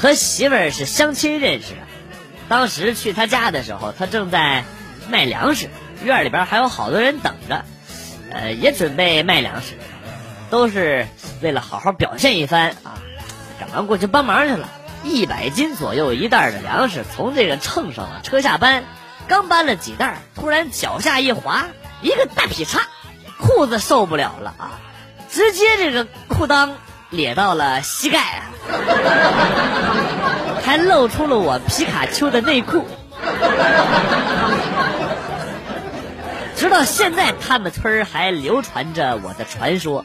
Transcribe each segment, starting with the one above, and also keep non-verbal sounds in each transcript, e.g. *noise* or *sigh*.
和媳妇儿是相亲认识的。当时去他家的时候，他正在卖粮食，院里边还有好多人等着，呃，也准备卖粮食，都是为了好好表现一番啊。赶忙过去帮忙去了，一百斤左右一袋的粮食从这个秤上了车下搬，刚搬了几袋，突然脚下一滑，一个大劈叉，裤子受不了了啊，直接这个裤裆咧到了膝盖啊，还露出了我皮卡丘的内裤。直到现在，他们村还流传着我的传说。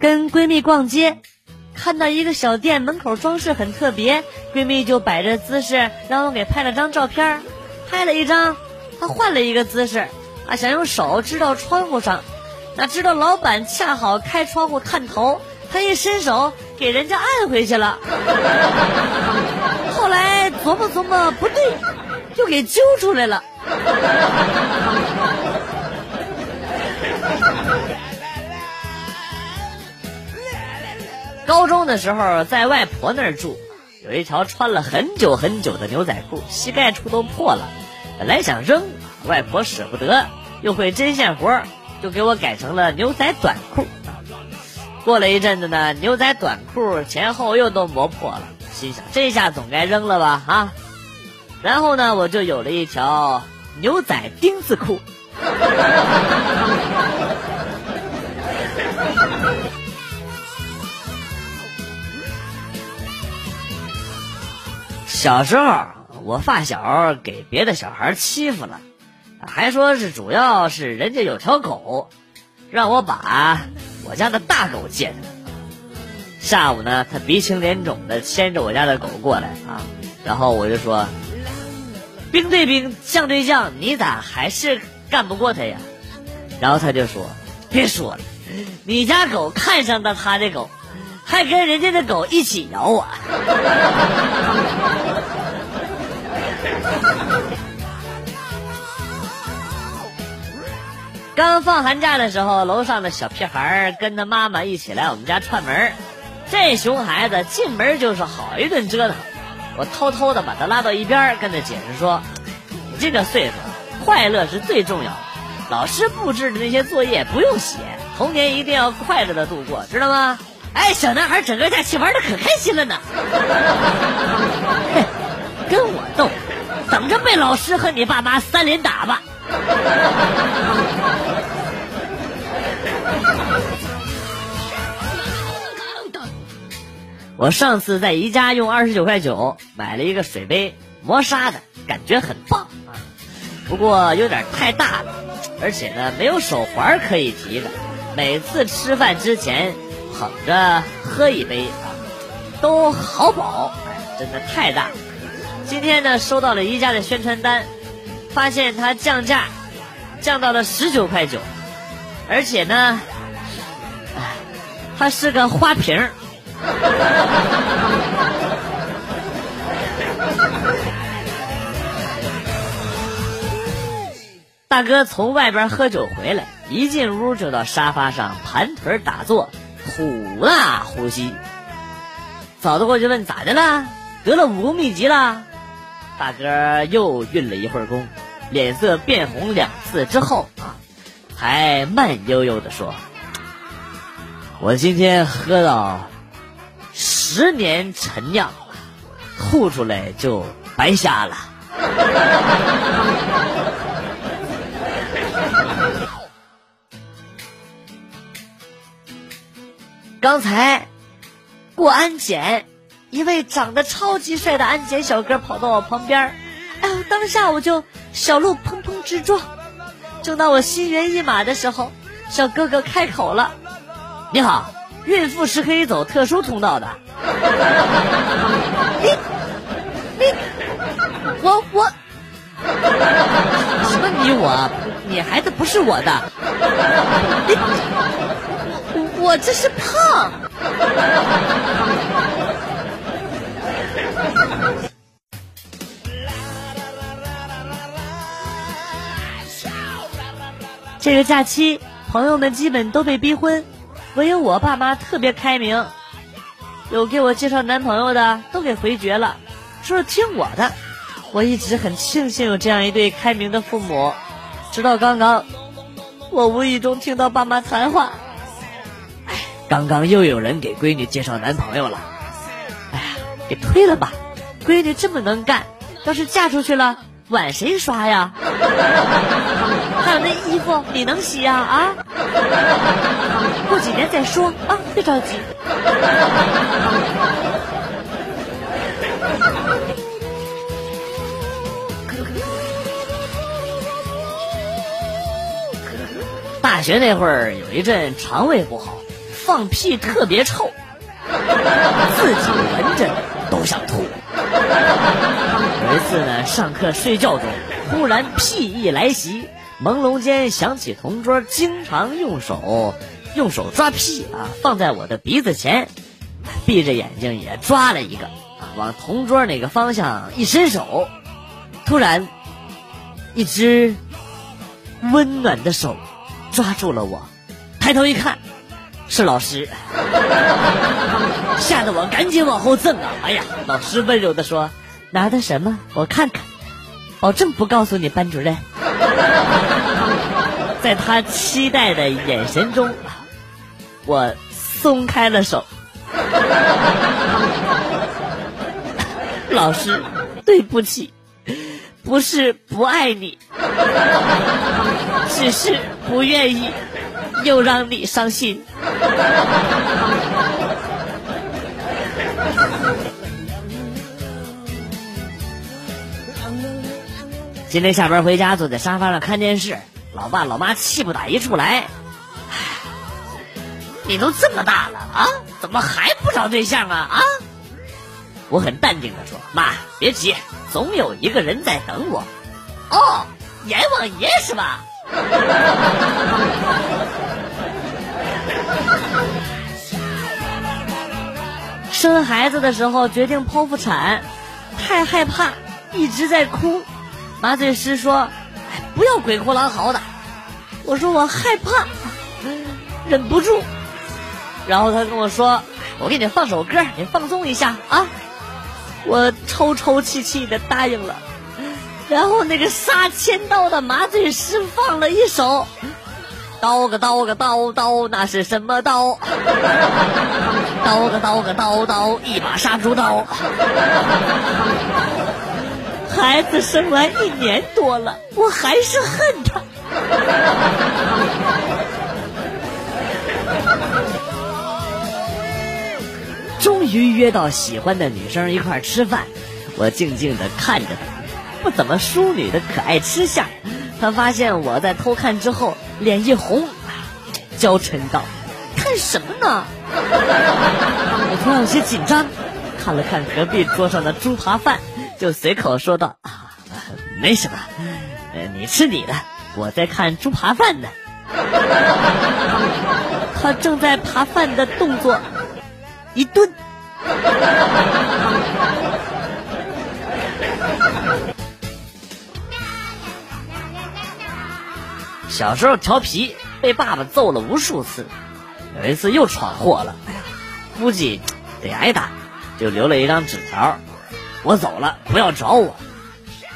跟闺蜜逛街，看到一个小店门口装饰很特别，闺蜜就摆着姿势让我给拍了张照片。拍了一张，他换了一个姿势，啊，想用手支到窗户上，哪知道老板恰好开窗户探头，他一伸手给人家按回去了。*laughs* 后来琢磨琢磨不对，就给揪出来了。*laughs* 高中的时候在外婆那儿住，有一条穿了很久很久的牛仔裤，膝盖处都破了。本来想扔，外婆舍不得，又会针线活，就给我改成了牛仔短裤。过了一阵子呢，牛仔短裤前后又都磨破了，心想这下总该扔了吧啊！然后呢，我就有了一条牛仔丁字裤。小时候，我发小给别的小孩欺负了，还说是主要是人家有条狗，让我把我家的大狗借他。下午呢，他鼻青脸肿的牵着我家的狗过来啊，然后我就说：“兵对兵，将对将，你咋还是干不过他呀？”然后他就说：“别说了，你家狗看上的他的狗。”还跟人家的狗一起咬我。刚放寒假的时候，楼上的小屁孩跟他妈妈一起来我们家串门。这熊孩子进门就是好一顿折腾。我偷偷的把他拉到一边，跟他解释说：“你这个岁数，快乐是最重要的。老师布置的那些作业不用写，童年一定要快乐的度过，知道吗？” *laughs* 哎，小男孩整个假期玩的可开心了呢。*laughs* 跟我斗，等着被老师和你爸妈三连打吧。*laughs* 我上次在宜家用二十九块九买了一个水杯，磨砂的，感觉很棒啊。不过有点太大了，而且呢没有手环可以提的，每次吃饭之前。捧着喝一杯啊，都好饱，哎，真的太大。今天呢，收到了宜家的宣传单，发现它降价，降到了十九块九，而且呢，它是个花瓶。*laughs* 大哥从外边喝酒回来，一进屋就到沙发上盘腿打坐。呼啦呼吸，嫂子过去问咋的了？得了武功秘籍了？大哥又运了一会儿功，脸色变红两次之后啊，还慢悠悠的说：“我今天喝到十年陈酿，吐出来就白瞎了。”刚才过安检，一位长得超级帅的安检小哥跑到我旁边，哎呦，当下我就小鹿砰砰直撞。正当我心猿意马的时候，小哥哥开口了：“你好，孕妇是可以走特殊通道的。*laughs* ”你你我我什么你我？你孩子不是我的。你。我这是胖。这个假期朋友们基本都被逼婚，唯有我爸妈特别开明，有给我介绍男朋友的都给回绝了，说是听我的。我一直很庆幸有这样一对开明的父母，直到刚刚，我无意中听到爸妈谈话。哎，刚刚又有人给闺女介绍男朋友了，哎呀，给推了吧，闺女这么能干，要是嫁出去了。碗谁刷呀？还有那衣服你能洗呀？啊？过几年再说啊，别着急。大学那会儿有一阵肠胃不好，放屁特别臭，自己闻着都想吐。有一次呢，上课睡觉中，忽然屁意来袭，朦胧间想起同桌经常用手用手抓屁啊，放在我的鼻子前，闭着眼睛也抓了一个啊，往同桌那个方向一伸手，突然，一只温暖的手抓住了我，抬头一看，是老师，*laughs* 吓得我赶紧往后蹭啊！哎呀，老师温柔的说。拿的什么？我看看，保证不告诉你班主任。*laughs* 在他期待的眼神中，我松开了手。老师，对不起，不是不爱你，只是不愿意又让你伤心。今天下班回家，坐在沙发上看电视，老爸老妈气不打一处来。你都这么大了啊，怎么还不找对象啊？啊！我很淡定的说：“妈，别急，总有一个人在等我。”哦，阎王爷是吧？*laughs* 生孩子的时候决定剖腹产，太害怕，一直在哭。麻醉师说：“哎，不要鬼哭狼嚎的。”我说：“我害怕，忍不住。”然后他跟我说：“我给你放首歌，你放松一下啊。”我抽抽泣泣的答应了。然后那个杀千刀的麻醉师放了一首：“刀个刀个刀刀，那是什么刀？刀个刀个刀刀，一把杀猪刀。”孩子生完一年多了，我还是恨他。*laughs* 终于约到喜欢的女生一块吃饭，我静静的看着她，不怎么淑女的可爱吃相。她发现我在偷看之后，脸一红，娇嗔道：“看什么呢？” *laughs* 我突然有些紧张，看了看隔壁桌上的猪扒饭。就随口说道：“啊，没什么，呃，你吃你的，我在看猪扒饭呢。”他正在扒饭的动作一顿。小时候调皮，被爸爸揍了无数次，有一次又闯祸了，哎呀，估计得挨打，就留了一张纸条。我走了，不要找我。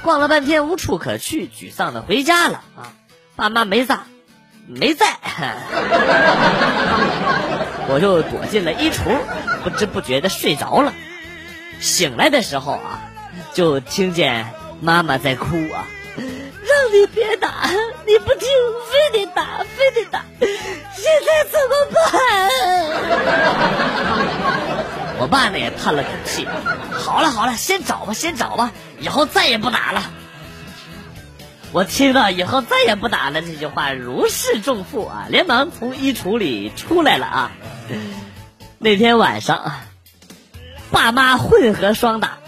逛了半天无处可去，沮丧的回家了啊！爸妈没在，没在，*laughs* 我就躲进了衣橱，不知不觉的睡着了。醒来的时候啊，就听见妈妈在哭啊，让你别打，你不听，非得打，非得打，现在怎么办？我爸呢也叹了口气，好了好了，先找吧先找吧，以后再也不打了。我听到以后再也不打了这句话，如释重负啊，连忙从衣橱里出来了啊。那天晚上，爸妈混合双打。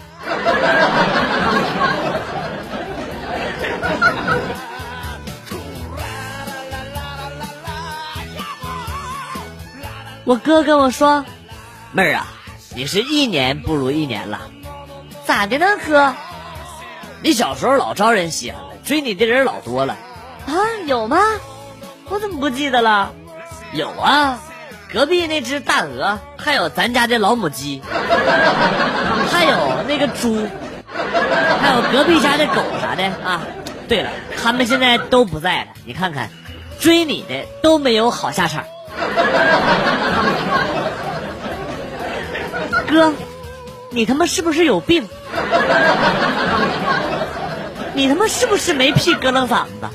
我哥跟我说，妹儿啊。你是一年不如一年了，咋的呢，哥？你小时候老招人稀罕了，追你的人老多了，啊，有吗？我怎么不记得了？有啊，隔壁那只大鹅，还有咱家的老母鸡，*laughs* 还有那个猪，还有隔壁家的狗啥的啊。对了，他们现在都不在了，你看看，追你的都没有好下场。*laughs* 哥，你他妈是不是有病？你他妈是不是没屁搁楞嗓子？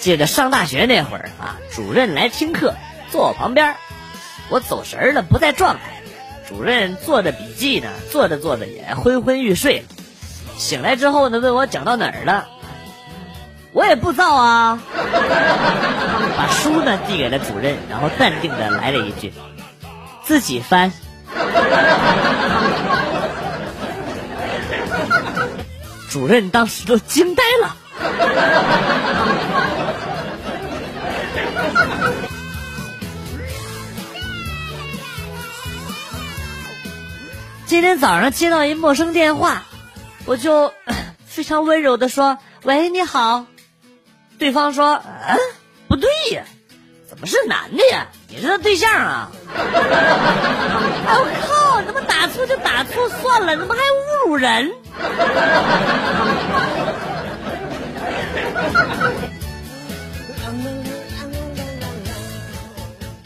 记得上大学那会儿啊，主任来听课，坐我旁边，我走神了，不在状态。主任做着笔记呢，做着做着也昏昏欲睡。醒来之后呢，问我讲到哪儿了，我也不知道啊。*laughs* 把书呢递给了主任，然后淡定的来了一句：“自己翻。*laughs* ”主任当时都惊呆了。今天早上接到一陌生电话，我就 *laughs* 非常温柔的说：“喂，你好。”对方说：“嗯，不对呀，怎么是男的呀？你是他对象啊？”哎我靠！怎么打错就打错算了，怎么还侮辱人？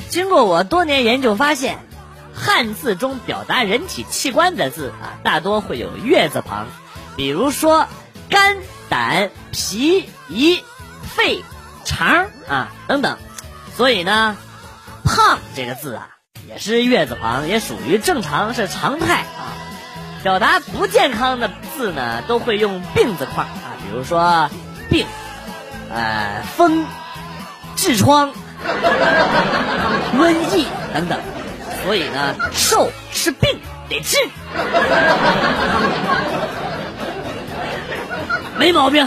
经过我多年研究发现，汉字中表达人体器官的字啊，大多会有月字旁，比如说肝、胆、脾、胰、肺、肠啊等等。所以呢，胖这个字啊，也是月字旁，也属于正常，是常态啊。表达不健康的字呢，都会用病字框啊，比如说病，呃，风，痔疮。瘟疫等等，所以呢，瘦是病得治，*laughs* 没毛病。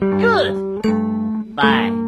Good，bye。